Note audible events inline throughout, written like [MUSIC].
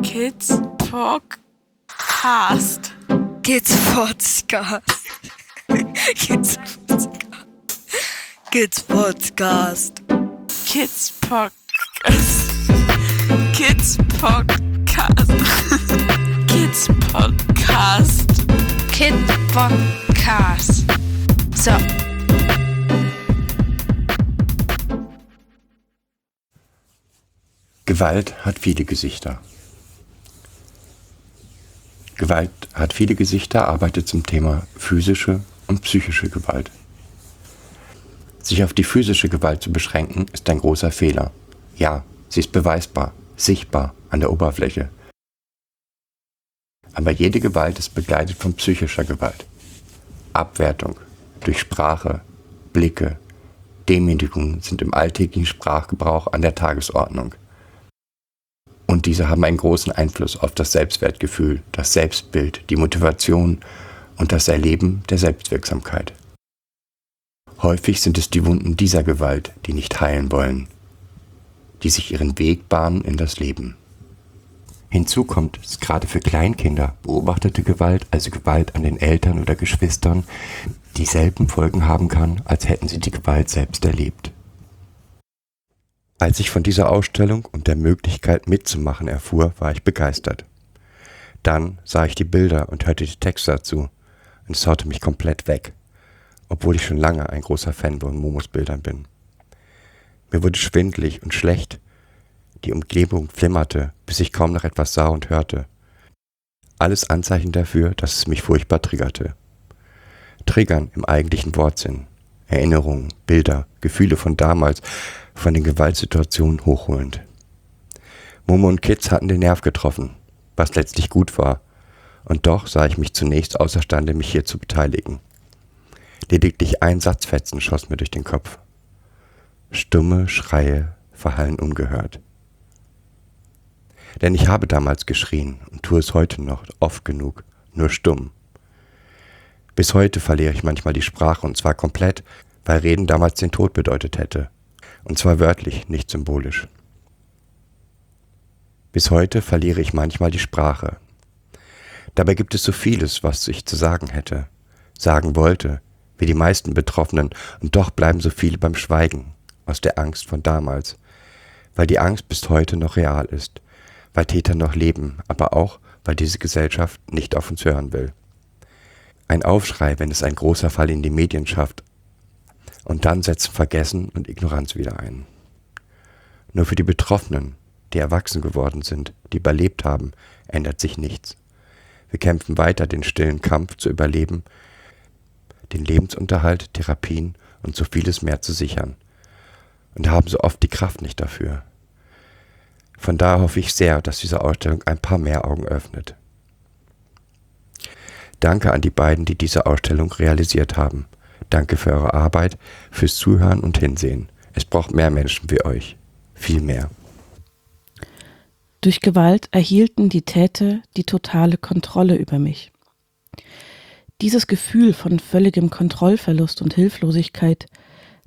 [LAUGHS] Kids Podcast. Kids Podcast. Kids Podcast. Kids Podcast. Kids Podcast. Kids Podcast. Kids Podcast. Kid Podcast. So. Gewalt hat viele Gesichter. Gewalt hat viele Gesichter, arbeitet zum Thema physische und psychische Gewalt. Sich auf die physische Gewalt zu beschränken, ist ein großer Fehler. Ja, sie ist beweisbar, sichtbar an der Oberfläche. Aber jede Gewalt ist begleitet von psychischer Gewalt. Abwertung durch Sprache, Blicke, Demütigung sind im alltäglichen Sprachgebrauch an der Tagesordnung. Und diese haben einen großen Einfluss auf das Selbstwertgefühl, das Selbstbild, die Motivation und das Erleben der Selbstwirksamkeit. Häufig sind es die Wunden dieser Gewalt, die nicht heilen wollen, die sich ihren Weg bahnen in das Leben. Hinzu kommt, dass gerade für Kleinkinder beobachtete Gewalt, also Gewalt an den Eltern oder Geschwistern, dieselben Folgen haben kann, als hätten sie die Gewalt selbst erlebt. Als ich von dieser Ausstellung und der Möglichkeit mitzumachen erfuhr, war ich begeistert. Dann sah ich die Bilder und hörte die Texte dazu und es haute mich komplett weg, obwohl ich schon lange ein großer Fan von Momos Bildern bin. Mir wurde schwindlig und schlecht, die Umgebung flimmerte, bis ich kaum noch etwas sah und hörte. Alles Anzeichen dafür, dass es mich furchtbar triggerte. Triggern im eigentlichen Wortsinn. Erinnerungen, Bilder, Gefühle von damals, von den Gewaltsituationen hochholend. Momo und Kids hatten den Nerv getroffen, was letztlich gut war, und doch sah ich mich zunächst außerstande, mich hier zu beteiligen. Lediglich ein Satzfetzen schoss mir durch den Kopf. Stumme Schreie verhallen ungehört. Denn ich habe damals geschrien und tue es heute noch oft genug, nur stumm. Bis heute verliere ich manchmal die Sprache und zwar komplett, weil Reden damals den Tod bedeutet hätte. Und zwar wörtlich, nicht symbolisch. Bis heute verliere ich manchmal die Sprache. Dabei gibt es so vieles, was ich zu sagen hätte, sagen wollte, wie die meisten Betroffenen, und doch bleiben so viele beim Schweigen, aus der Angst von damals, weil die Angst bis heute noch real ist, weil Täter noch leben, aber auch, weil diese Gesellschaft nicht auf uns hören will. Ein Aufschrei, wenn es ein großer Fall in die Medien schafft, und dann setzen Vergessen und Ignoranz wieder ein. Nur für die Betroffenen, die erwachsen geworden sind, die überlebt haben, ändert sich nichts. Wir kämpfen weiter den stillen Kampf zu überleben, den Lebensunterhalt, Therapien und so vieles mehr zu sichern und haben so oft die Kraft nicht dafür. Von daher hoffe ich sehr, dass diese Ausstellung ein paar mehr Augen öffnet. Danke an die beiden, die diese Ausstellung realisiert haben. Danke für eure Arbeit, fürs Zuhören und Hinsehen. Es braucht mehr Menschen wie euch. Viel mehr. Durch Gewalt erhielten die Täter die totale Kontrolle über mich. Dieses Gefühl von völligem Kontrollverlust und Hilflosigkeit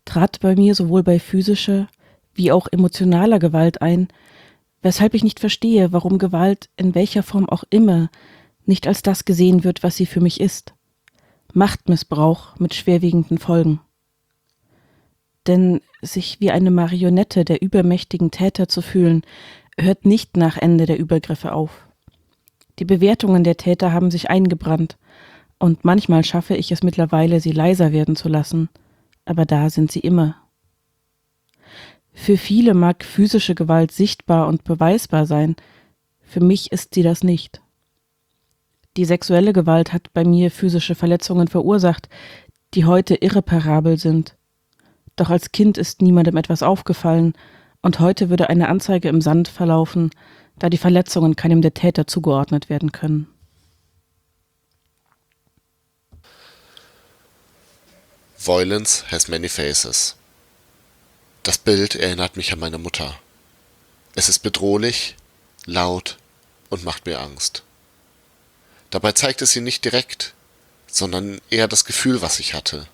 trat bei mir sowohl bei physischer wie auch emotionaler Gewalt ein, weshalb ich nicht verstehe, warum Gewalt in welcher Form auch immer nicht als das gesehen wird, was sie für mich ist. Machtmissbrauch mit schwerwiegenden Folgen. Denn sich wie eine Marionette der übermächtigen Täter zu fühlen, hört nicht nach Ende der Übergriffe auf. Die Bewertungen der Täter haben sich eingebrannt, und manchmal schaffe ich es mittlerweile, sie leiser werden zu lassen, aber da sind sie immer. Für viele mag physische Gewalt sichtbar und beweisbar sein, für mich ist sie das nicht. Die sexuelle Gewalt hat bei mir physische Verletzungen verursacht, die heute irreparabel sind. Doch als Kind ist niemandem etwas aufgefallen, und heute würde eine Anzeige im Sand verlaufen, da die Verletzungen keinem der Täter zugeordnet werden können. Violence has many faces. Das Bild erinnert mich an meine Mutter. Es ist bedrohlich, laut und macht mir Angst. Dabei zeigte sie nicht direkt, sondern eher das Gefühl, was ich hatte.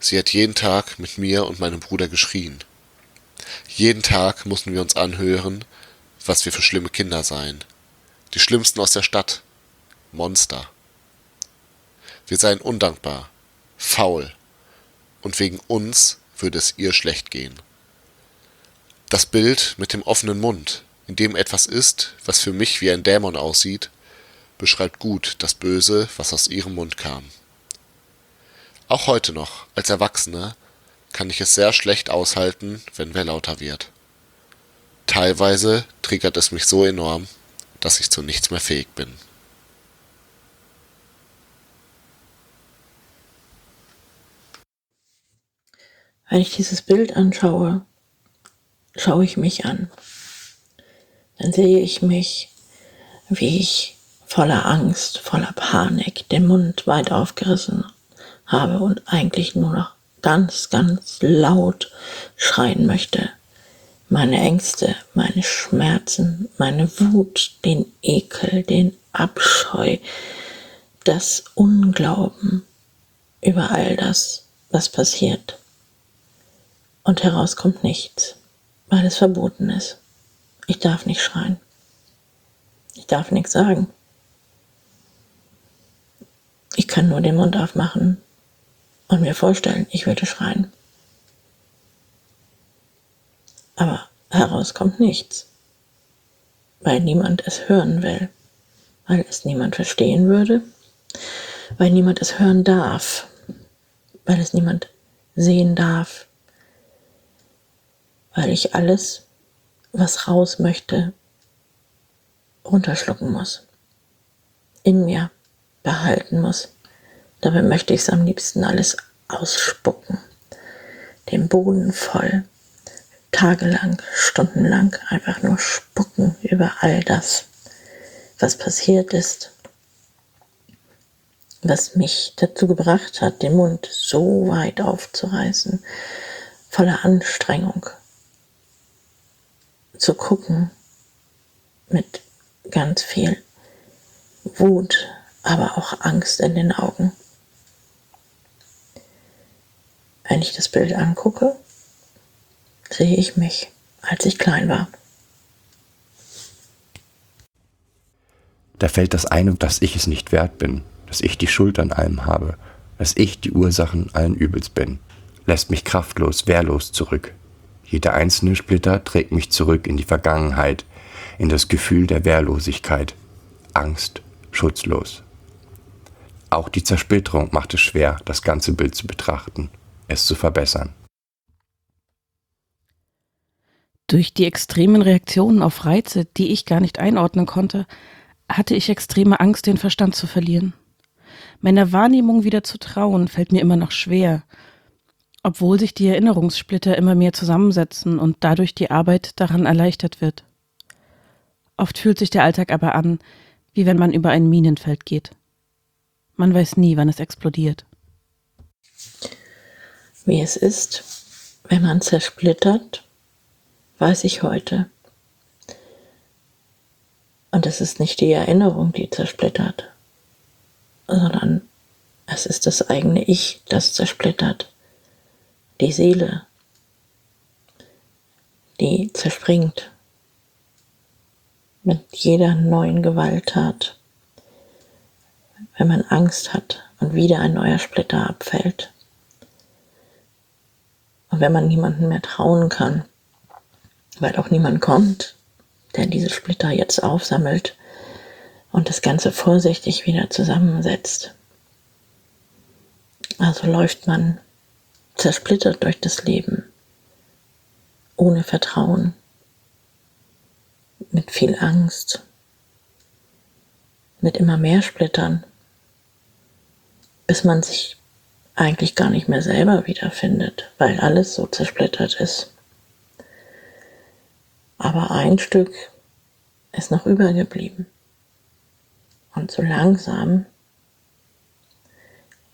Sie hat jeden Tag mit mir und meinem Bruder geschrien. Jeden Tag mussten wir uns anhören, was wir für schlimme Kinder seien, Die schlimmsten aus der Stadt. Monster. Wir seien undankbar, faul, und wegen uns würde es ihr schlecht gehen. Das Bild mit dem offenen Mund, in dem etwas ist, was für mich wie ein Dämon aussieht, beschreibt gut das Böse, was aus ihrem Mund kam. Auch heute noch, als Erwachsener, kann ich es sehr schlecht aushalten, wenn wer lauter wird. Teilweise triggert es mich so enorm, dass ich zu nichts mehr fähig bin. Wenn ich dieses Bild anschaue, schaue ich mich an. Dann sehe ich mich, wie ich voller Angst, voller Panik den Mund weit aufgerissen habe und eigentlich nur noch ganz, ganz laut schreien möchte. Meine Ängste, meine Schmerzen, meine Wut, den Ekel, den Abscheu, das Unglauben über all das, was passiert. Und heraus kommt nichts, weil es verboten ist. Ich darf nicht schreien. Ich darf nichts sagen. Ich kann nur den Mund aufmachen und mir vorstellen, ich würde schreien. Aber heraus kommt nichts, weil niemand es hören will, weil es niemand verstehen würde, weil niemand es hören darf, weil es niemand sehen darf, weil ich alles, was raus möchte, runterschlucken muss, in mir behalten muss. Dabei möchte ich es am liebsten alles ausspucken, den Boden voll, tagelang, stundenlang einfach nur spucken über all das, was passiert ist, was mich dazu gebracht hat, den Mund so weit aufzureißen, voller Anstrengung, zu gucken, mit ganz viel Wut, aber auch Angst in den Augen. Wenn ich das Bild angucke, sehe ich mich, als ich klein war. Da fällt das ein, dass ich es nicht wert bin, dass ich die Schuld an allem habe, dass ich die Ursachen allen Übels bin, lässt mich kraftlos, wehrlos zurück. Jeder einzelne Splitter trägt mich zurück in die Vergangenheit, in das Gefühl der Wehrlosigkeit, Angst, schutzlos. Auch die Zersplitterung macht es schwer, das ganze Bild zu betrachten es zu verbessern. Durch die extremen Reaktionen auf Reize, die ich gar nicht einordnen konnte, hatte ich extreme Angst, den Verstand zu verlieren. Meiner Wahrnehmung wieder zu trauen, fällt mir immer noch schwer, obwohl sich die Erinnerungssplitter immer mehr zusammensetzen und dadurch die Arbeit daran erleichtert wird. Oft fühlt sich der Alltag aber an, wie wenn man über ein Minenfeld geht. Man weiß nie, wann es explodiert wie es ist, wenn man zersplittert, weiß ich heute. Und es ist nicht die Erinnerung, die zersplittert, sondern es ist das eigene Ich, das zersplittert. Die Seele, die zerspringt mit jeder neuen Gewalttat, wenn man Angst hat und wieder ein neuer Splitter abfällt. Und wenn man niemanden mehr trauen kann, weil auch niemand kommt, der diese Splitter jetzt aufsammelt und das Ganze vorsichtig wieder zusammensetzt. Also läuft man zersplittert durch das Leben, ohne Vertrauen, mit viel Angst, mit immer mehr Splittern, bis man sich eigentlich gar nicht mehr selber wiederfindet, weil alles so zersplittert ist. Aber ein Stück ist noch übergeblieben. Und so langsam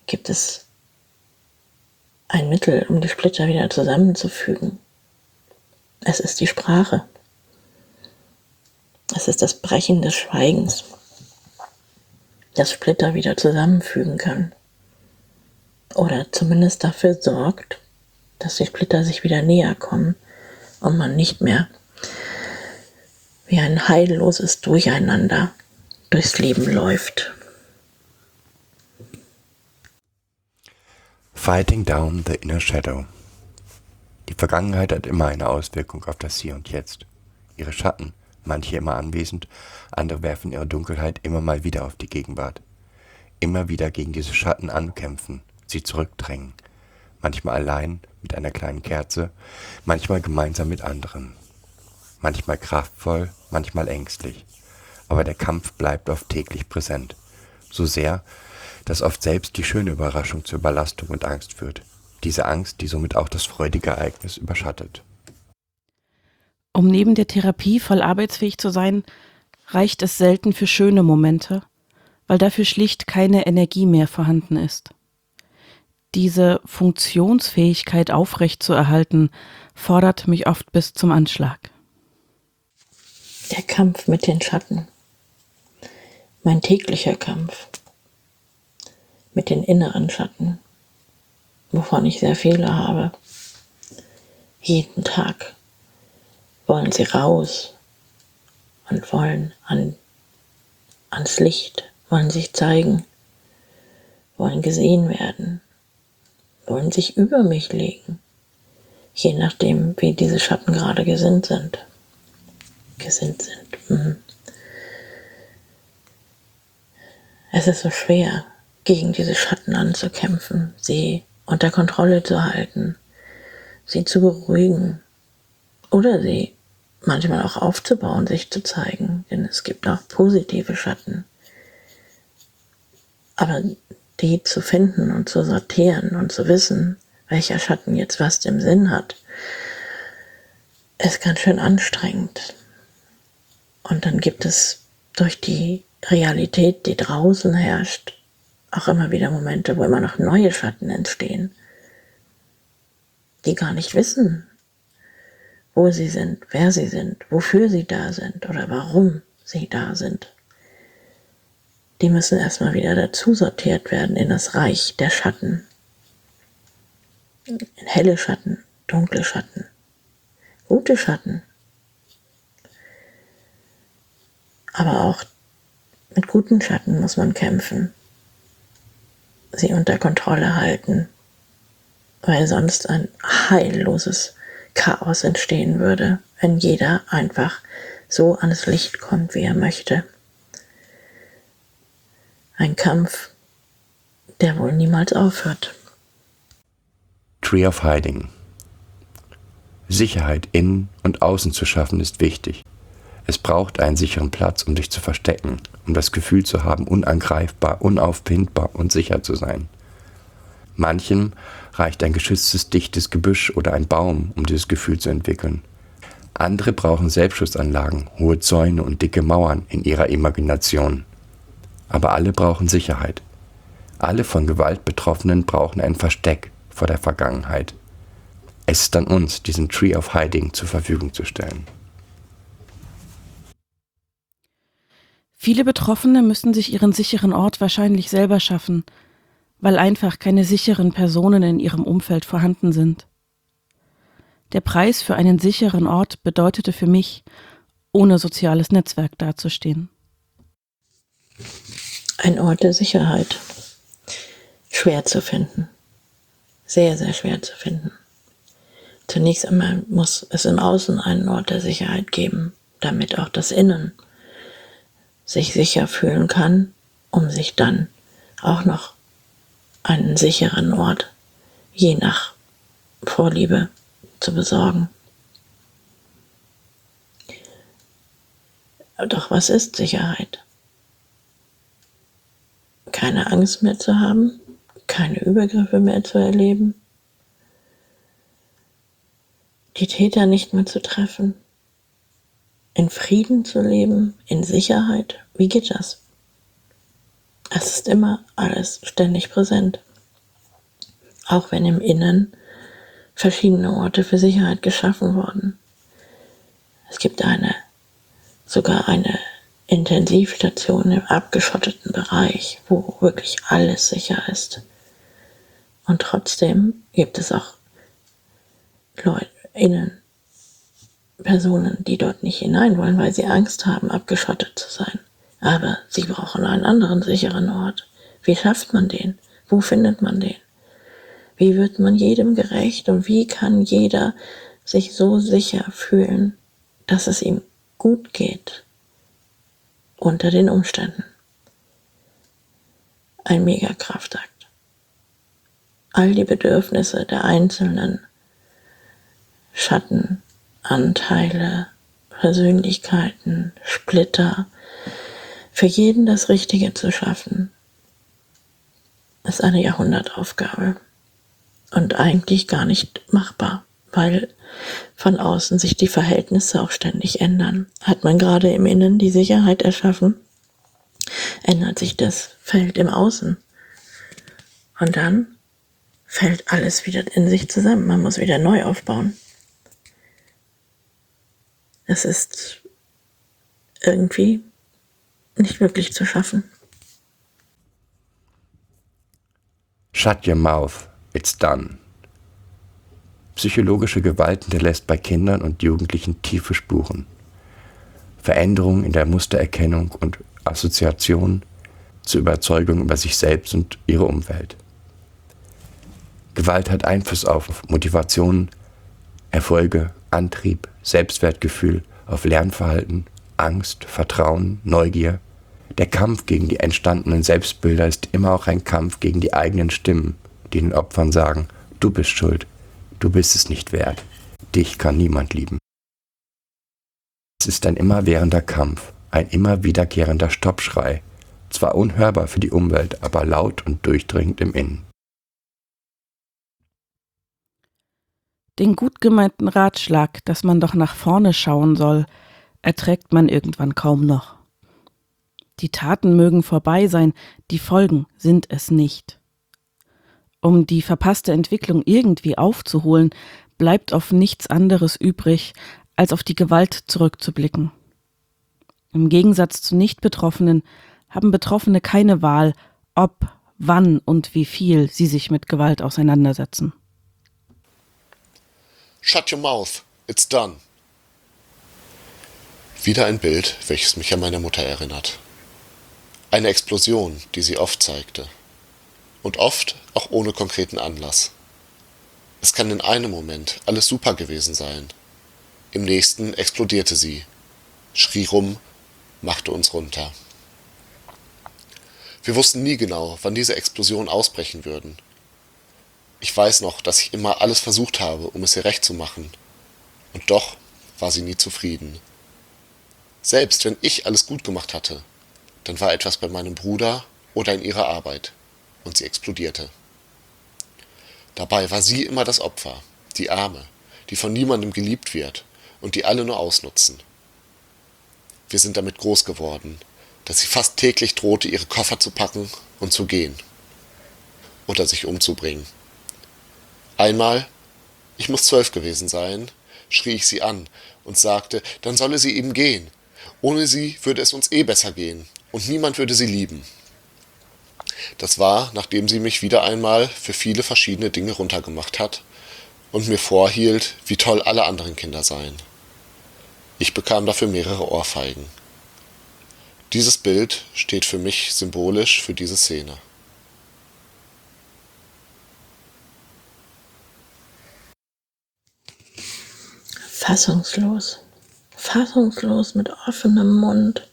gibt es ein Mittel, um die Splitter wieder zusammenzufügen. Es ist die Sprache. Es ist das Brechen des Schweigens, das Splitter wieder zusammenfügen kann oder zumindest dafür sorgt, dass die Splitter sich wieder näher kommen und man nicht mehr wie ein heilloses Durcheinander durchs Leben läuft. Fighting down the inner shadow. Die Vergangenheit hat immer eine Auswirkung auf das Hier und Jetzt. Ihre Schatten, manche immer anwesend, andere werfen ihre Dunkelheit immer mal wieder auf die Gegenwart. Immer wieder gegen diese Schatten ankämpfen, sie zurückdrängen. Manchmal allein mit einer kleinen Kerze, manchmal gemeinsam mit anderen. Manchmal kraftvoll, manchmal ängstlich. Aber der Kampf bleibt oft täglich präsent. So sehr, dass oft selbst die schöne Überraschung zur Überlastung und Angst führt. Diese Angst, die somit auch das freudige Ereignis überschattet. Um neben der Therapie voll arbeitsfähig zu sein, reicht es selten für schöne Momente, weil dafür schlicht keine Energie mehr vorhanden ist. Diese Funktionsfähigkeit aufrechtzuerhalten, fordert mich oft bis zum Anschlag. Der Kampf mit den Schatten. Mein täglicher Kampf mit den inneren Schatten, wovon ich sehr viele habe. Jeden Tag wollen sie raus und wollen an, ans Licht, wollen sich zeigen, wollen gesehen werden, wollen sich über mich legen, je nachdem, wie diese Schatten gerade gesinnt sind. Gesinnt sind. Mhm. Es ist so schwer, gegen diese Schatten anzukämpfen, sie unter Kontrolle zu halten, sie zu beruhigen oder sie manchmal auch aufzubauen, sich zu zeigen, denn es gibt auch positive Schatten. Aber die zu finden und zu sortieren und zu wissen, welcher Schatten jetzt was im Sinn hat, ist ganz schön anstrengend. Und dann gibt es durch die Realität, die draußen herrscht, auch immer wieder Momente, wo immer noch neue Schatten entstehen, die gar nicht wissen, wo sie sind, wer sie sind, wofür sie da sind oder warum sie da sind. Die müssen erstmal wieder dazu sortiert werden in das Reich der Schatten. In helle Schatten, dunkle Schatten, gute Schatten. Aber auch mit guten Schatten muss man kämpfen, sie unter Kontrolle halten, weil sonst ein heilloses Chaos entstehen würde, wenn jeder einfach so ans Licht kommt, wie er möchte. Ein Kampf, der wohl niemals aufhört. Tree of Hiding. Sicherheit innen und außen zu schaffen ist wichtig. Es braucht einen sicheren Platz, um dich zu verstecken, um das Gefühl zu haben, unangreifbar, unaufpindbar und sicher zu sein. Manchem reicht ein geschütztes dichtes Gebüsch oder ein Baum, um dieses Gefühl zu entwickeln. Andere brauchen Selbstschutzanlagen, hohe Zäune und dicke Mauern in ihrer Imagination. Aber alle brauchen Sicherheit. Alle von Gewalt Betroffenen brauchen ein Versteck vor der Vergangenheit. Es ist an uns, diesen Tree of Hiding zur Verfügung zu stellen. Viele Betroffene müssen sich ihren sicheren Ort wahrscheinlich selber schaffen, weil einfach keine sicheren Personen in ihrem Umfeld vorhanden sind. Der Preis für einen sicheren Ort bedeutete für mich, ohne soziales Netzwerk dazustehen. Ein Ort der Sicherheit. Schwer zu finden. Sehr, sehr schwer zu finden. Zunächst einmal muss es im Außen einen Ort der Sicherheit geben, damit auch das Innen sich sicher fühlen kann, um sich dann auch noch einen sicheren Ort, je nach Vorliebe, zu besorgen. Doch was ist Sicherheit? Keine Angst mehr zu haben, keine Übergriffe mehr zu erleben, die Täter nicht mehr zu treffen, in Frieden zu leben, in Sicherheit. Wie geht das? Es ist immer alles ständig präsent. Auch wenn im Innern verschiedene Orte für Sicherheit geschaffen wurden. Es gibt eine, sogar eine Intensivstation im abgeschotteten Bereich, wo wirklich alles sicher ist. Und trotzdem gibt es auch Leute, innen, Personen, die dort nicht hinein wollen, weil sie Angst haben, abgeschottet zu sein Aber sie brauchen einen anderen sicheren Ort. Wie schafft man den? Wo findet man den? Wie wird man jedem gerecht und wie kann jeder sich so sicher fühlen, dass es ihm gut geht unter den Umständen? Ein Megakraftakt. All die Bedürfnisse der einzelnen Schattenanteile, Persönlichkeiten, Splitter, für jeden das Richtige zu schaffen, ist eine Jahrhundertaufgabe und eigentlich gar nicht machbar, weil von außen sich die Verhältnisse auch ständig ändern. Hat man gerade im Innen die Sicherheit erschaffen, ändert sich das Feld im Außen. Und dann fällt alles wieder in sich zusammen. Man muss wieder neu aufbauen. Es ist irgendwie nicht wirklich zu schaffen. Shut your mouth, it's done. Psychologische Gewalt hinterlässt bei Kindern und Jugendlichen tiefe Spuren. Veränderungen in der Mustererkennung und Assoziation zur Überzeugung über sich selbst und ihre Umwelt. Gewalt hat Einfluss auf Motivation, Erfolge, Antrieb, Selbstwertgefühl, auf Lernverhalten, Angst, Vertrauen, Neugier. Der Kampf gegen die entstandenen Selbstbilder ist immer auch ein Kampf gegen die eigenen Stimmen, die den Opfern sagen, du bist schuld, du bist es nicht wert, dich kann niemand lieben. Es ist ein immerwährender Kampf, ein immer wiederkehrender Stoppschrei, zwar unhörbar für die Umwelt, aber laut und durchdringend im Innen. Den gut gemeinten Ratschlag, dass man doch nach vorne schauen soll, erträgt man irgendwann kaum noch. Die Taten mögen vorbei sein, die Folgen sind es nicht. Um die verpasste Entwicklung irgendwie aufzuholen, bleibt auf nichts anderes übrig, als auf die Gewalt zurückzublicken. Im Gegensatz zu Nicht-Betroffenen haben Betroffene keine Wahl, ob, wann und wie viel sie sich mit Gewalt auseinandersetzen. Shut your mouth, it's done. Wieder ein Bild, welches mich an meine Mutter erinnert. Eine Explosion, die sie oft zeigte. Und oft auch ohne konkreten Anlass. Es kann in einem Moment alles super gewesen sein. Im nächsten explodierte sie, schrie rum, machte uns runter. Wir wussten nie genau, wann diese Explosionen ausbrechen würden. Ich weiß noch, dass ich immer alles versucht habe, um es ihr recht zu machen. Und doch war sie nie zufrieden. Selbst wenn ich alles gut gemacht hatte, dann war etwas bei meinem Bruder oder in ihrer Arbeit und sie explodierte. Dabei war sie immer das Opfer, die Arme, die von niemandem geliebt wird und die alle nur ausnutzen. Wir sind damit groß geworden, dass sie fast täglich drohte, ihre Koffer zu packen und zu gehen oder sich umzubringen. Einmal, ich muss zwölf gewesen sein, schrie ich sie an und sagte, dann solle sie eben gehen. Ohne sie würde es uns eh besser gehen und niemand würde sie lieben. Das war, nachdem sie mich wieder einmal für viele verschiedene Dinge runtergemacht hat und mir vorhielt, wie toll alle anderen Kinder seien. Ich bekam dafür mehrere Ohrfeigen. Dieses Bild steht für mich symbolisch für diese Szene. fassungslos. Fassungslos mit offenem Mund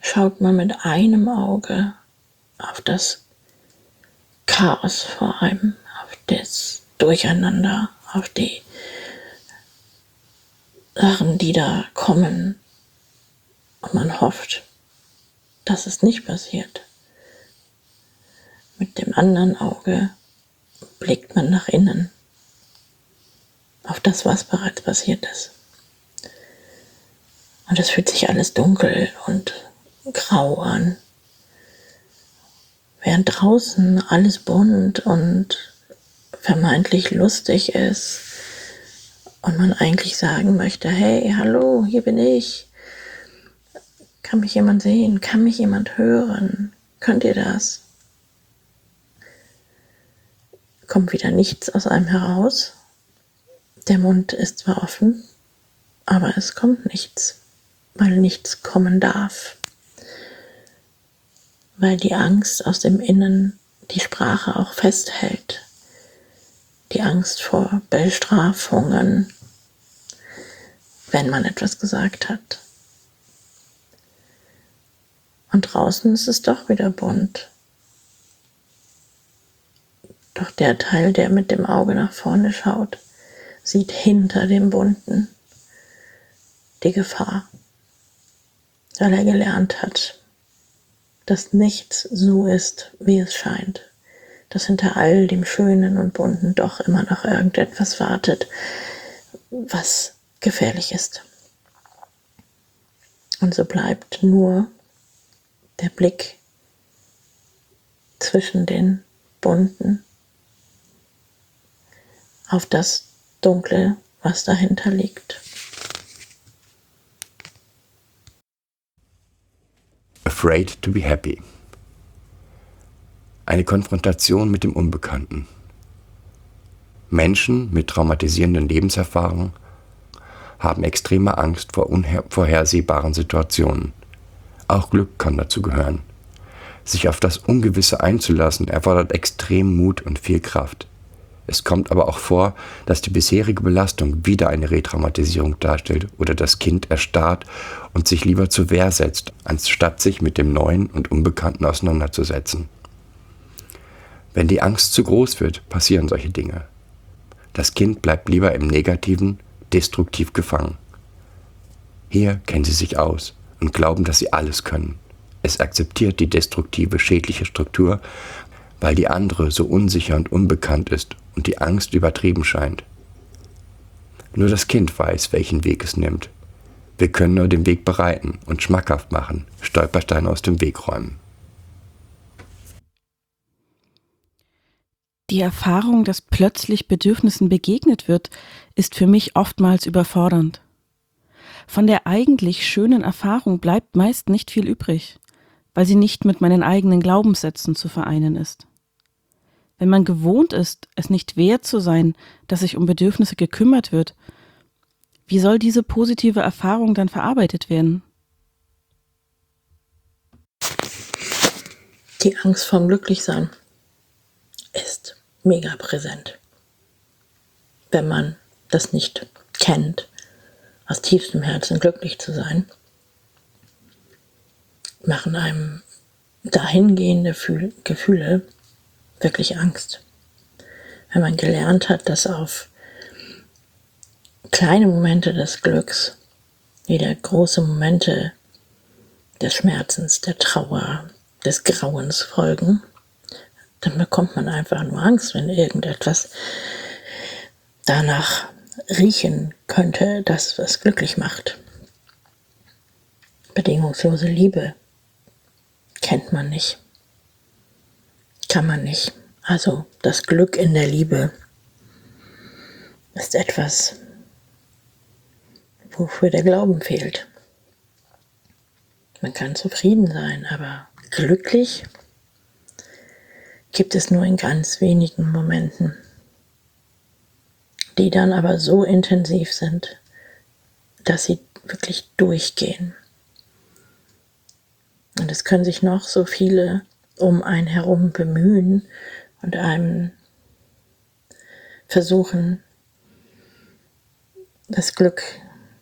schaut man mit einem Auge auf das Chaos vor einem, auf das Durcheinander, auf die Sachen, die da kommen. Und man hofft, dass es nicht passiert. Mit dem anderen Auge blickt man nach innen auf das, was bereits passiert ist. Und es fühlt sich alles dunkel und grau an. Während draußen alles bunt und vermeintlich lustig ist und man eigentlich sagen möchte, hey, hallo, hier bin ich. Kann mich jemand sehen? Kann mich jemand hören? Könnt ihr das? Kommt wieder nichts aus einem heraus der Mund ist zwar offen, aber es kommt nichts, weil nichts kommen darf. Weil die Angst aus dem Innen die Sprache auch festhält. Die Angst vor Bestrafungen, wenn man etwas gesagt hat. Und draußen ist es doch wieder bunt. Doch der Teil, der mit dem Auge nach vorne schaut, sieht hinter dem Bunten die Gefahr, weil er gelernt hat, dass nichts so ist, wie es scheint, dass hinter all dem Schönen und Bunten doch immer noch irgendetwas wartet, was gefährlich ist. Und so bleibt nur der Blick zwischen den bunten auf das Dunkle, was dahinter liegt. Afraid to be happy. Eine Konfrontation mit dem Unbekannten. Menschen mit traumatisierenden Lebenserfahrungen haben extreme Angst vor unvorhersehbaren Situationen. Auch Glück kann dazu gehören. Sich auf das Ungewisse einzulassen erfordert extrem Mut und viel Kraft. Es kommt aber auch vor, dass die bisherige Belastung wieder eine Retraumatisierung darstellt oder das Kind erstarrt und sich lieber zur Wehr setzt, anstatt sich mit dem Neuen und Unbekannten auseinanderzusetzen. Wenn die Angst zu groß wird, passieren solche Dinge. Das Kind bleibt lieber im Negativen, destruktiv gefangen. Hier kennen sie sich aus und glauben, dass sie alles können. Es akzeptiert die destruktive, schädliche Struktur, weil die andere so unsicher und unbekannt ist und die Angst übertrieben scheint. Nur das Kind weiß, welchen Weg es nimmt. Wir können nur den Weg bereiten und schmackhaft machen, Stolpersteine aus dem Weg räumen. Die Erfahrung, dass plötzlich Bedürfnissen begegnet wird, ist für mich oftmals überfordernd. Von der eigentlich schönen Erfahrung bleibt meist nicht viel übrig, weil sie nicht mit meinen eigenen Glaubenssätzen zu vereinen ist. Wenn man gewohnt ist, es nicht wert zu sein, dass sich um Bedürfnisse gekümmert wird, wie soll diese positive Erfahrung dann verarbeitet werden? Die Angst vorm Glücklichsein ist mega präsent. Wenn man das nicht kennt, aus tiefstem Herzen glücklich zu sein, machen einem dahingehende Gefühle wirklich Angst. Wenn man gelernt hat, dass auf kleine Momente des Glücks wieder große Momente des Schmerzens, der Trauer, des Grauens folgen, dann bekommt man einfach nur Angst, wenn irgendetwas danach riechen könnte, das was glücklich macht. Bedingungslose Liebe kennt man nicht kann man nicht. Also das Glück in der Liebe ist etwas, wofür der Glauben fehlt. Man kann zufrieden sein, aber glücklich gibt es nur in ganz wenigen Momenten, die dann aber so intensiv sind, dass sie wirklich durchgehen. Und es können sich noch so viele um einen herum bemühen und einem versuchen, das Glück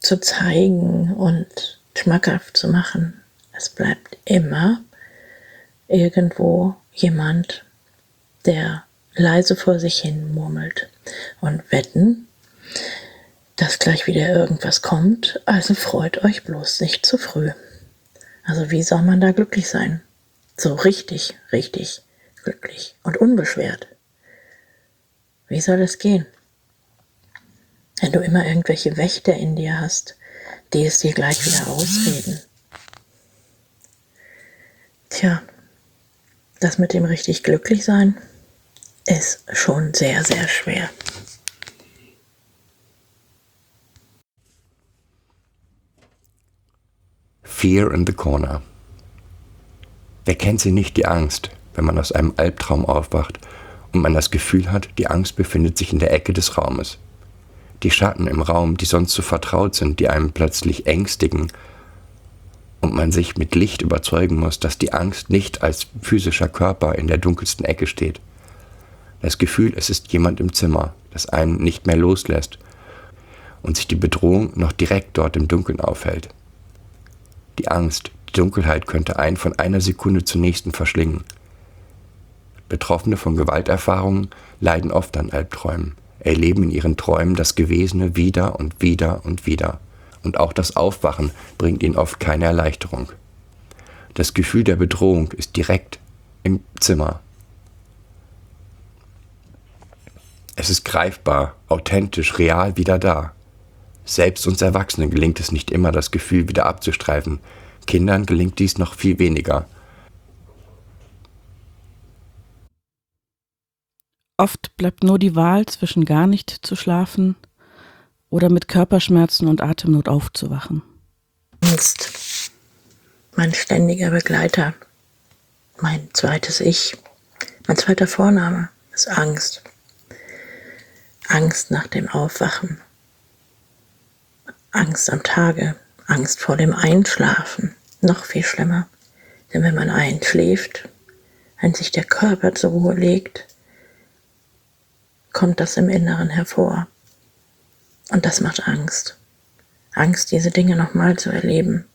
zu zeigen und schmackhaft zu machen. Es bleibt immer irgendwo jemand, der leise vor sich hin murmelt und wetten, dass gleich wieder irgendwas kommt, also freut euch bloß nicht zu früh. Also wie soll man da glücklich sein? So richtig, richtig glücklich und unbeschwert. Wie soll das gehen? Wenn du immer irgendwelche Wächter in dir hast, die es dir gleich wieder ausreden. Tja, das mit dem richtig glücklich sein ist schon sehr, sehr schwer. Fear in the Corner. Wer kennt sie nicht, die Angst, wenn man aus einem Albtraum aufwacht und man das Gefühl hat, die Angst befindet sich in der Ecke des Raumes. Die Schatten im Raum, die sonst so vertraut sind, die einem plötzlich ängstigen und man sich mit Licht überzeugen muss, dass die Angst nicht als physischer Körper in der dunkelsten Ecke steht. Das Gefühl, es ist jemand im Zimmer, das einen nicht mehr loslässt und sich die Bedrohung noch direkt dort im Dunkeln aufhält. Die Angst, Dunkelheit könnte einen von einer Sekunde zur nächsten verschlingen. Betroffene von Gewalterfahrungen leiden oft an Albträumen, erleben in ihren Träumen das Gewesene wieder und wieder und wieder. Und auch das Aufwachen bringt ihnen oft keine Erleichterung. Das Gefühl der Bedrohung ist direkt im Zimmer. Es ist greifbar, authentisch, real wieder da. Selbst uns Erwachsenen gelingt es nicht immer, das Gefühl wieder abzustreifen. Kindern gelingt dies noch viel weniger. Oft bleibt nur die Wahl zwischen gar nicht zu schlafen oder mit Körperschmerzen und Atemnot aufzuwachen. Angst. Mein ständiger Begleiter. Mein zweites Ich. Mein zweiter Vorname ist Angst. Angst nach dem Aufwachen. Angst am Tage. Angst vor dem Einschlafen. Noch viel schlimmer. Denn wenn man einschläft, wenn sich der Körper zur Ruhe legt, kommt das im Inneren hervor. Und das macht Angst. Angst, diese Dinge nochmal zu erleben.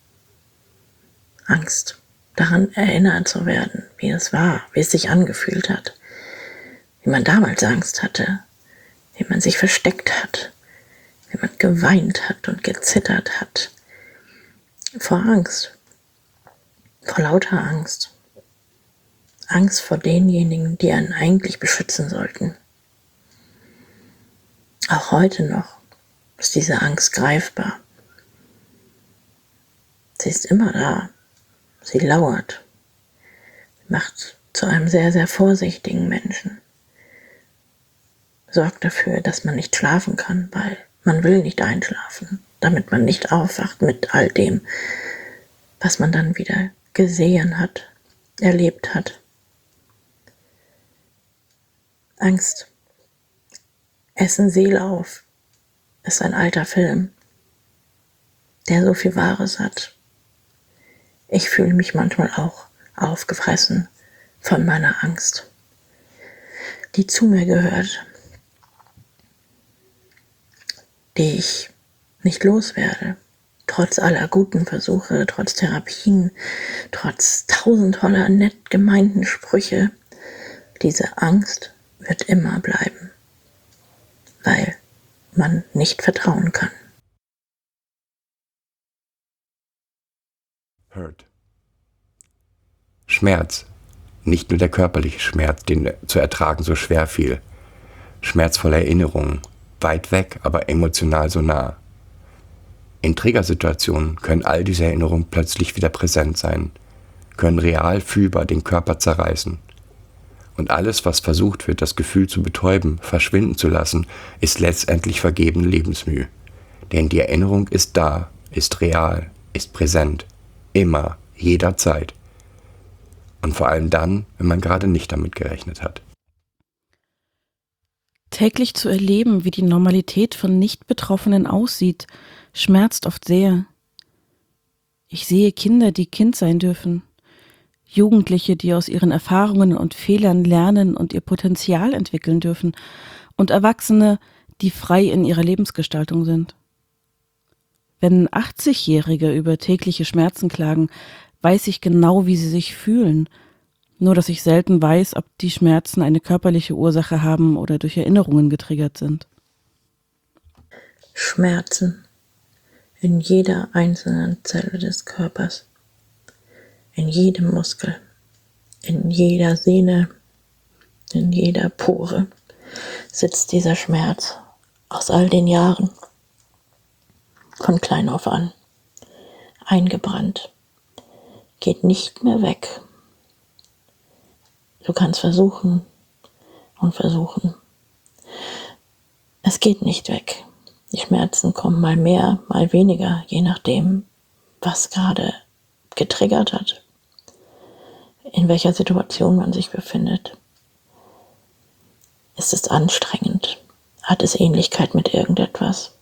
Angst, daran erinnert zu werden, wie es war, wie es sich angefühlt hat, wie man damals Angst hatte, wie man sich versteckt hat, wie man geweint hat und gezittert hat. Vor Angst, vor lauter Angst. Angst vor denjenigen, die einen eigentlich beschützen sollten. Auch heute noch ist diese Angst greifbar. Sie ist immer da. Sie lauert. Macht zu einem sehr, sehr vorsichtigen Menschen. Sorgt dafür, dass man nicht schlafen kann, weil man will nicht einschlafen, damit man nicht aufwacht mit all dem, was man dann wieder gesehen hat, erlebt hat. Angst Essen Seele auf ist ein alter Film, der so viel Wahres hat. Ich fühle mich manchmal auch aufgefressen von meiner Angst, die zu mir gehört, die ich nicht loswerde, trotz aller guten Versuche, trotz Therapien, trotz tausend toller nett gemeinten Sprüche. Diese Angst wird immer bleiben weil man nicht vertrauen kann. Hurt. Schmerz. Nicht nur der körperliche Schmerz, den zu ertragen so schwer fiel. Schmerzvolle Erinnerungen, weit weg, aber emotional so nah. In Triggersituationen können all diese Erinnerungen plötzlich wieder präsent sein, können real fühlbar den Körper zerreißen. Und alles, was versucht wird, das Gefühl zu betäuben, verschwinden zu lassen, ist letztendlich vergebene Lebensmühe. Denn die Erinnerung ist da, ist real, ist präsent, immer, jederzeit. Und vor allem dann, wenn man gerade nicht damit gerechnet hat. Täglich zu erleben, wie die Normalität von Nicht-Betroffenen aussieht, schmerzt oft sehr. Ich sehe Kinder, die Kind sein dürfen, Jugendliche, die aus ihren Erfahrungen und Fehlern lernen und ihr Potenzial entwickeln dürfen, und Erwachsene, die frei in ihrer Lebensgestaltung sind. Wenn 80-Jährige über tägliche Schmerzen klagen, weiß ich genau, wie sie sich fühlen, nur dass ich selten weiß, ob die Schmerzen eine körperliche Ursache haben oder durch Erinnerungen getriggert sind. Schmerzen in jeder einzelnen Zelle des Körpers in jedem Muskel, in jeder Sehne, in jeder Pore sitzt dieser Schmerz aus all den Jahren, von klein auf an, eingebrannt, geht nicht mehr weg. Du kannst versuchen und versuchen. Es geht nicht weg. Die Schmerzen kommen mal mehr, mal weniger, je nachdem, was gerade getriggert hat in welcher Situation man sich befindet. Ist es anstrengend? Hat es Ähnlichkeit mit irgendetwas?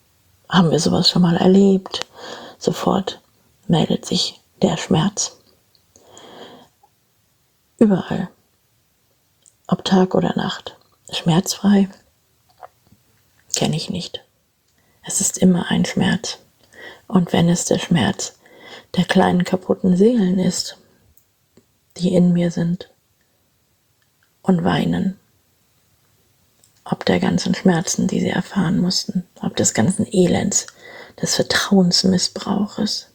Haben wir sowas schon mal erlebt? Sofort meldet sich der Schmerz. Überall. Ob Tag oder Nacht. Schmerzfrei kenne ich nicht. Es ist immer ein Schmerz. Und wenn es der Schmerz der kleinen kaputten Seelen ist, die in mir sind und weinen, ob der ganzen Schmerzen, die sie erfahren mussten, ob des ganzen Elends, des Vertrauensmissbrauches,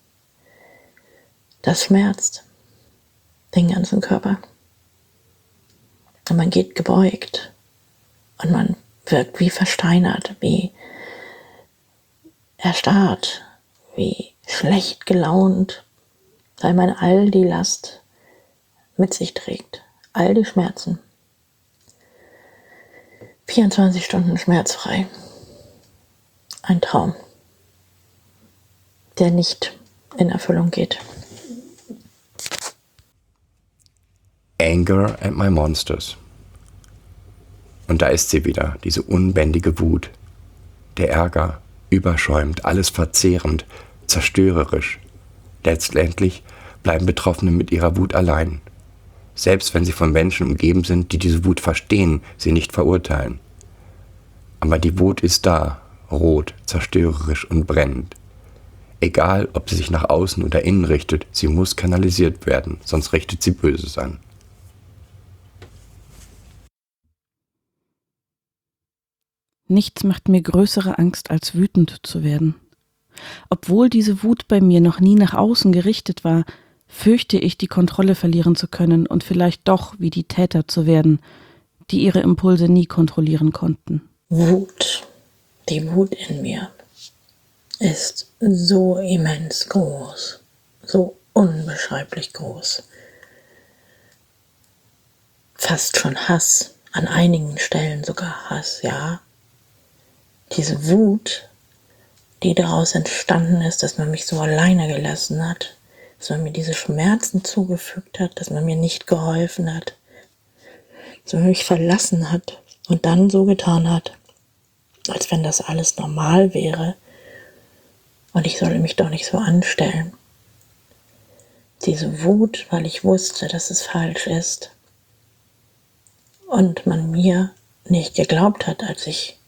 das schmerzt den ganzen Körper. Und man geht gebeugt und man wirkt wie versteinert, wie erstarrt, wie schlecht gelaunt, weil man all die Last mit sich trägt, all die Schmerzen. 24 Stunden schmerzfrei. Ein Traum, der nicht in Erfüllung geht. Anger at my monsters. Und da ist sie wieder, diese unbändige Wut. Der Ärger, überschäumt, alles verzehrend, zerstörerisch. Letztendlich bleiben Betroffene mit ihrer Wut allein. Selbst wenn sie von Menschen umgeben sind, die diese Wut verstehen, sie nicht verurteilen. Aber die Wut ist da, rot, zerstörerisch und brennend. Egal, ob sie sich nach außen oder innen richtet, sie muss kanalisiert werden, sonst richtet sie Böses an. Nichts macht mir größere Angst, als wütend zu werden. Obwohl diese Wut bei mir noch nie nach außen gerichtet war, fürchte ich, die Kontrolle verlieren zu können und vielleicht doch wie die Täter zu werden, die ihre Impulse nie kontrollieren konnten. Wut, die Wut in mir ist so immens groß, so unbeschreiblich groß. Fast schon Hass, an einigen Stellen sogar Hass, ja diese Wut, die daraus entstanden ist, dass man mich so alleine gelassen hat, dass man mir diese Schmerzen zugefügt hat, dass man mir nicht geholfen hat, dass man mich verlassen hat und dann so getan hat, als wenn das alles normal wäre und ich solle mich doch nicht so anstellen. Diese Wut, weil ich wusste, dass es falsch ist und man mir nicht geglaubt hat, als ich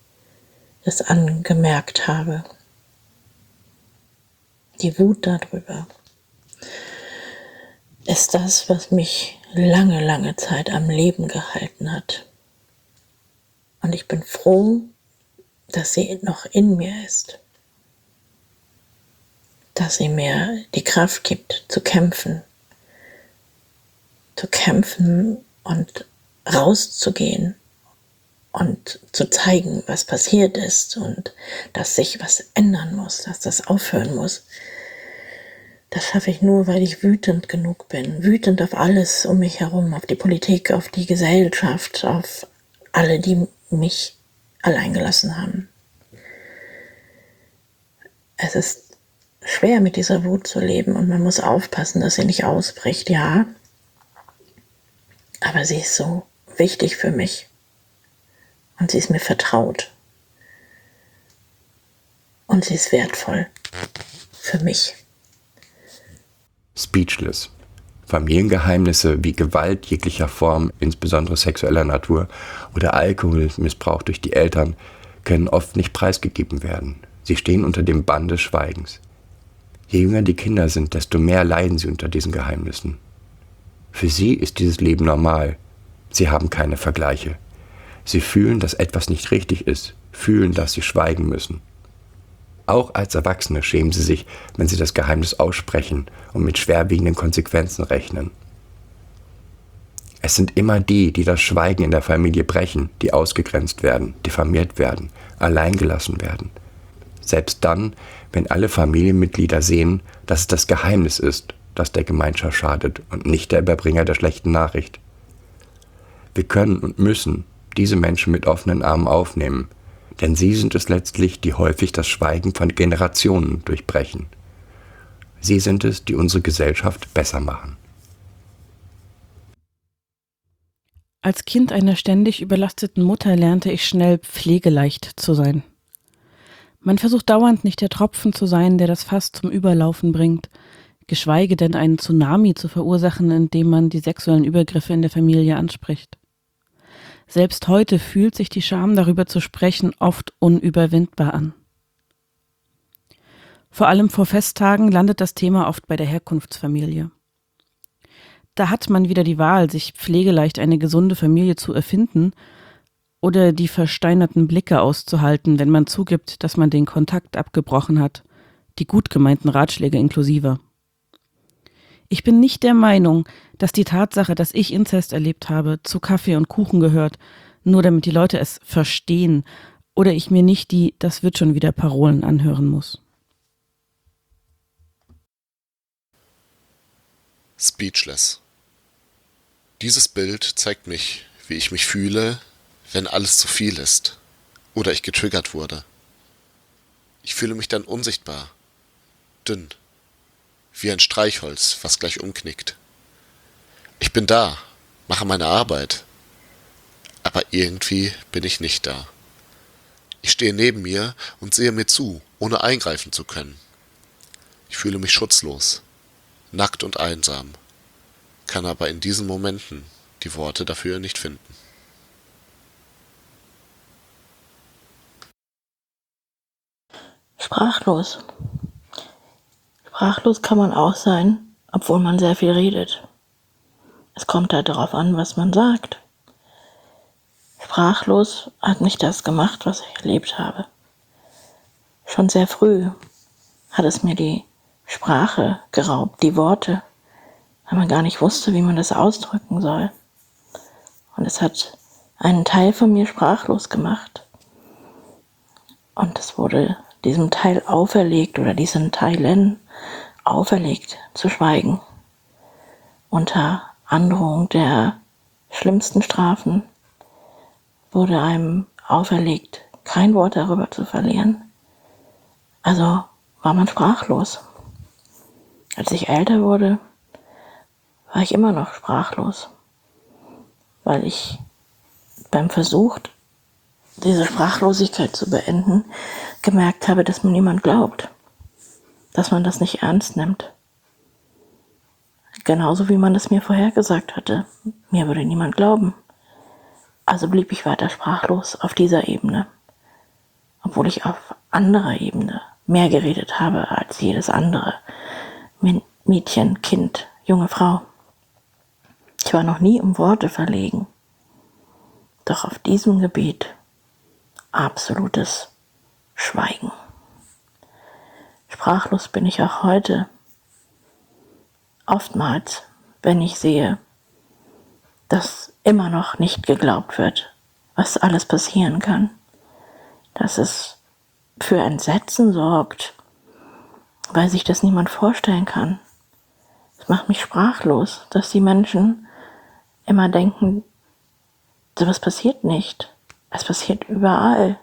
es angemerkt habe. Die Wut darüber ist das, was mich lange, lange Zeit am Leben gehalten hat. Und ich bin froh, dass sie noch in mir ist. Dass sie mir die Kraft gibt, zu kämpfen. Zu kämpfen und rauszugehen und zu zeigen, was passiert ist und dass sich was ändern muss, dass das aufhören muss. Das schaffe ich nur, weil ich wütend genug bin. Wütend auf alles um mich herum, auf die Politik, auf die Gesellschaft, auf alle, die mich allein gelassen haben. Es ist schwer mit dieser Wut zu leben und man muss aufpassen, dass sie nicht ausbricht, ja. Aber sie ist so wichtig für mich und sie ist mir vertraut. Und sie ist wertvoll für mich. Speechless. Familiengeheimnisse wie Gewalt jeglicher Form, insbesondere sexueller Natur, oder Alkoholmissbrauch durch die Eltern können oft nicht preisgegeben werden. Sie stehen unter dem Bann des Schweigens. Je jünger die Kinder sind, desto mehr leiden sie unter diesen Geheimnissen. Für sie ist dieses Leben normal. Sie haben keine Vergleiche. Sie fühlen, dass etwas nicht richtig ist, fühlen, dass sie schweigen müssen. Auch als Erwachsene schämen sie sich, wenn sie das Geheimnis aussprechen und mit schwerwiegenden Konsequenzen rechnen. Es sind immer die, die das Schweigen in der Familie brechen, die ausgegrenzt werden, diffamiert werden, alleingelassen werden. Selbst dann, wenn alle Familienmitglieder sehen, dass es das Geheimnis ist, das der Gemeinschaft schadet und nicht der Überbringer der schlechten Nachricht. Wir können und müssen diese Menschen mit offenen Armen aufnehmen, denn sie sind es letztlich, die häufig das Schweigen von Generationen durchbrechen. Sie sind es, die unsere Gesellschaft besser machen. Als Kind einer ständig überlasteten Mutter lernte ich schnell pflegeleicht zu sein. Man versucht dauernd nicht der Tropfen zu sein, der das Fass zum Überlaufen bringt, geschweige denn einen Tsunami zu verursachen, indem man die sexuellen Übergriffe in der Familie anspricht. Selbst heute fühlt sich die Scham darüber zu sprechen oft unüberwindbar an. Vor allem vor Festtagen landet das Thema oft bei der Herkunftsfamilie. Da hat man wieder die Wahl, sich pflegeleicht eine gesunde Familie zu erfinden oder die versteinerten Blicke auszuhalten, wenn man zugibt, dass man den Kontakt abgebrochen hat, die gut gemeinten Ratschläge inklusive. Ich bin nicht der Meinung, dass die Tatsache, dass ich Inzest erlebt habe, zu Kaffee und Kuchen gehört, nur damit die Leute es verstehen oder ich mir nicht die Das wird schon wieder Parolen anhören muss. Speechless. Dieses Bild zeigt mich, wie ich mich fühle, wenn alles zu viel ist oder ich getriggert wurde. Ich fühle mich dann unsichtbar, dünn, wie ein Streichholz, was gleich umknickt. Ich bin da, mache meine Arbeit, aber irgendwie bin ich nicht da. Ich stehe neben mir und sehe mir zu, ohne eingreifen zu können. Ich fühle mich schutzlos, nackt und einsam, kann aber in diesen Momenten die Worte dafür nicht finden. Sprachlos. Sprachlos kann man auch sein, obwohl man sehr viel redet. Es kommt halt darauf an, was man sagt. Sprachlos hat nicht das gemacht, was ich erlebt habe. Schon sehr früh hat es mir die Sprache geraubt, die Worte, weil man gar nicht wusste, wie man das ausdrücken soll. Und es hat einen Teil von mir sprachlos gemacht. Und es wurde diesem Teil auferlegt oder diesen Teilen auferlegt zu schweigen. Unter Androhung der schlimmsten Strafen wurde einem auferlegt, kein Wort darüber zu verlieren. Also war man sprachlos. Als ich älter wurde, war ich immer noch sprachlos, weil ich beim Versuch, diese Sprachlosigkeit zu beenden, gemerkt habe, dass mir niemand glaubt, dass man das nicht ernst nimmt. Genauso wie man es mir vorhergesagt hatte. Mir würde niemand glauben. Also blieb ich weiter sprachlos auf dieser Ebene, obwohl ich auf anderer Ebene mehr geredet habe als jedes andere Mädchen, Kind, junge Frau. Ich war noch nie um Worte verlegen. Doch auf diesem Gebiet absolutes Schweigen. Sprachlos bin ich auch heute. Oftmals, wenn ich sehe, dass immer noch nicht geglaubt wird, was alles passieren kann, dass es für Entsetzen sorgt, weil sich das niemand vorstellen kann. Es macht mich sprachlos, dass die Menschen immer denken, sowas passiert nicht. Es passiert überall.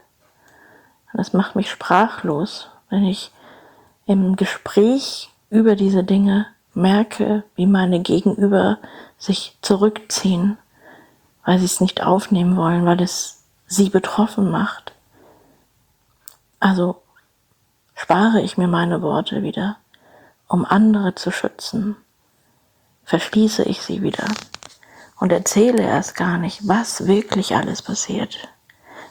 Das macht mich sprachlos, wenn ich im Gespräch über diese Dinge merke, wie meine Gegenüber sich zurückziehen, weil sie es nicht aufnehmen wollen, weil es sie betroffen macht. Also spare ich mir meine Worte wieder, um andere zu schützen, verschließe ich sie wieder und erzähle erst gar nicht, was wirklich alles passiert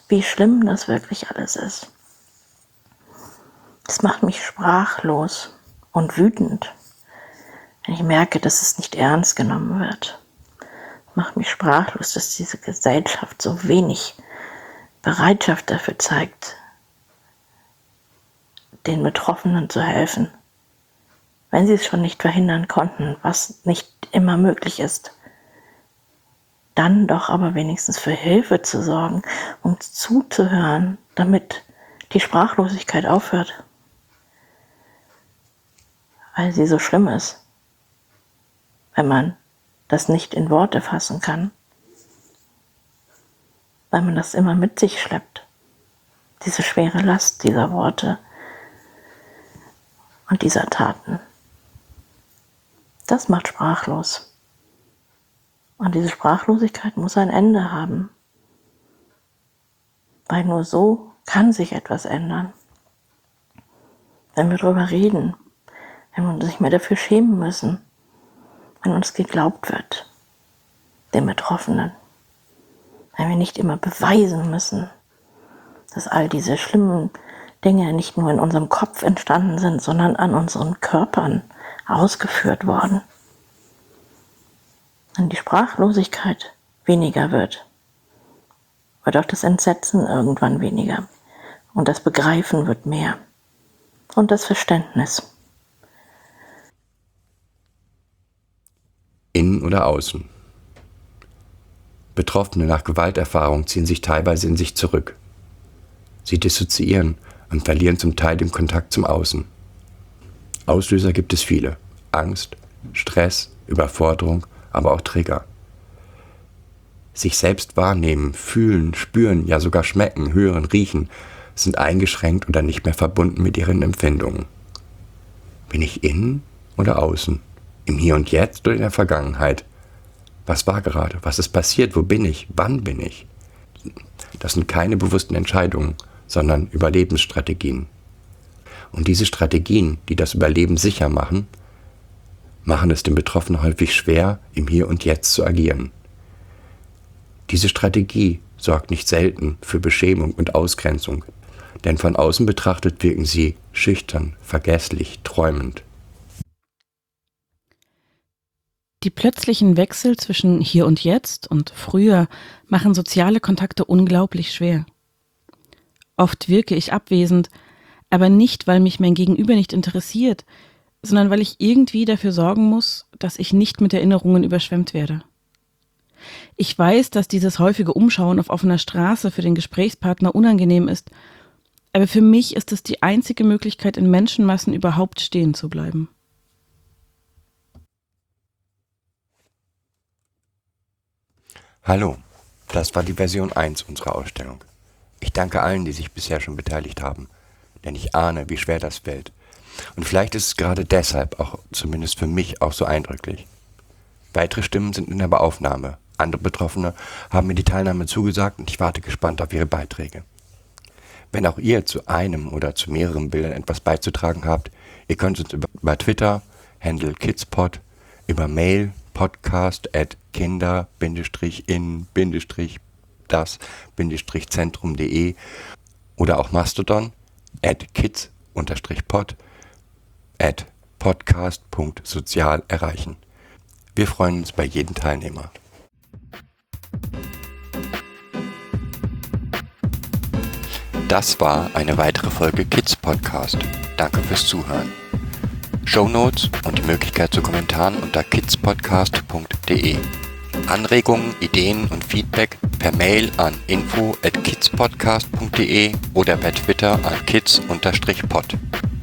wie schlimm das wirklich alles ist. Das macht mich sprachlos und wütend, wenn ich merke, dass es nicht ernst genommen wird. Das macht mich sprachlos, dass diese Gesellschaft so wenig Bereitschaft dafür zeigt, den Betroffenen zu helfen, wenn sie es schon nicht verhindern konnten, was nicht immer möglich ist dann doch aber wenigstens für Hilfe zu sorgen und zuzuhören, damit die Sprachlosigkeit aufhört. Weil sie so schlimm ist, wenn man das nicht in Worte fassen kann, weil man das immer mit sich schleppt, diese schwere Last dieser Worte und dieser Taten. Das macht sprachlos. Und diese Sprachlosigkeit muss ein Ende haben. Weil nur so kann sich etwas ändern. Wenn wir darüber reden, wenn wir uns nicht mehr dafür schämen müssen, wenn uns geglaubt wird, den Betroffenen, wenn wir nicht immer beweisen müssen, dass all diese schlimmen Dinge nicht nur in unserem Kopf entstanden sind, sondern an unseren Körpern ausgeführt worden. Die Sprachlosigkeit weniger wird, wird auch das Entsetzen irgendwann weniger und das Begreifen wird mehr und das Verständnis. Innen oder außen. Betroffene nach Gewalterfahrung ziehen sich teilweise in sich zurück. Sie dissoziieren und verlieren zum Teil den Kontakt zum Außen. Auslöser gibt es viele. Angst, Stress, Überforderung, aber auch Trigger. Sich selbst wahrnehmen, fühlen, spüren, ja sogar schmecken, hören, riechen, sind eingeschränkt oder nicht mehr verbunden mit ihren Empfindungen. Bin ich innen oder außen? Im Hier und Jetzt oder in der Vergangenheit? Was war gerade? Was ist passiert? Wo bin ich? Wann bin ich? Das sind keine bewussten Entscheidungen, sondern Überlebensstrategien. Und diese Strategien, die das Überleben sicher machen, machen es den Betroffenen häufig schwer, im Hier und Jetzt zu agieren. Diese Strategie sorgt nicht selten für Beschämung und Ausgrenzung, denn von außen betrachtet wirken sie schüchtern, vergesslich, träumend. Die plötzlichen Wechsel zwischen hier und jetzt und früher machen soziale Kontakte unglaublich schwer. Oft wirke ich abwesend, aber nicht, weil mich mein Gegenüber nicht interessiert, sondern weil ich irgendwie dafür sorgen muss, dass ich nicht mit Erinnerungen überschwemmt werde. Ich weiß, dass dieses häufige Umschauen auf offener Straße für den Gesprächspartner unangenehm ist, aber für mich ist es die einzige Möglichkeit, in Menschenmassen überhaupt stehen zu bleiben. Hallo, das war die Version 1 unserer Ausstellung. Ich danke allen, die sich bisher schon beteiligt haben, denn ich ahne, wie schwer das fällt. Und vielleicht ist es gerade deshalb auch zumindest für mich auch so eindrücklich. Weitere Stimmen sind in der Beaufnahme. Andere Betroffene haben mir die Teilnahme zugesagt und ich warte gespannt auf ihre Beiträge. Wenn auch ihr zu einem oder zu mehreren Bildern etwas beizutragen habt, ihr könnt uns über, Twitter, Handle Kidspot, über Mail podcast at kinder-in-das-zentrum.de oder auch Mastodon at kids-pod at podcast.sozial erreichen. Wir freuen uns bei jedem Teilnehmer. Das war eine weitere Folge Kids Podcast. Danke fürs Zuhören. Shownotes und die Möglichkeit zu Kommentaren unter kidspodcast.de. Anregungen, Ideen und Feedback per Mail an info at kidspodcast.de oder per Twitter an kids-pod.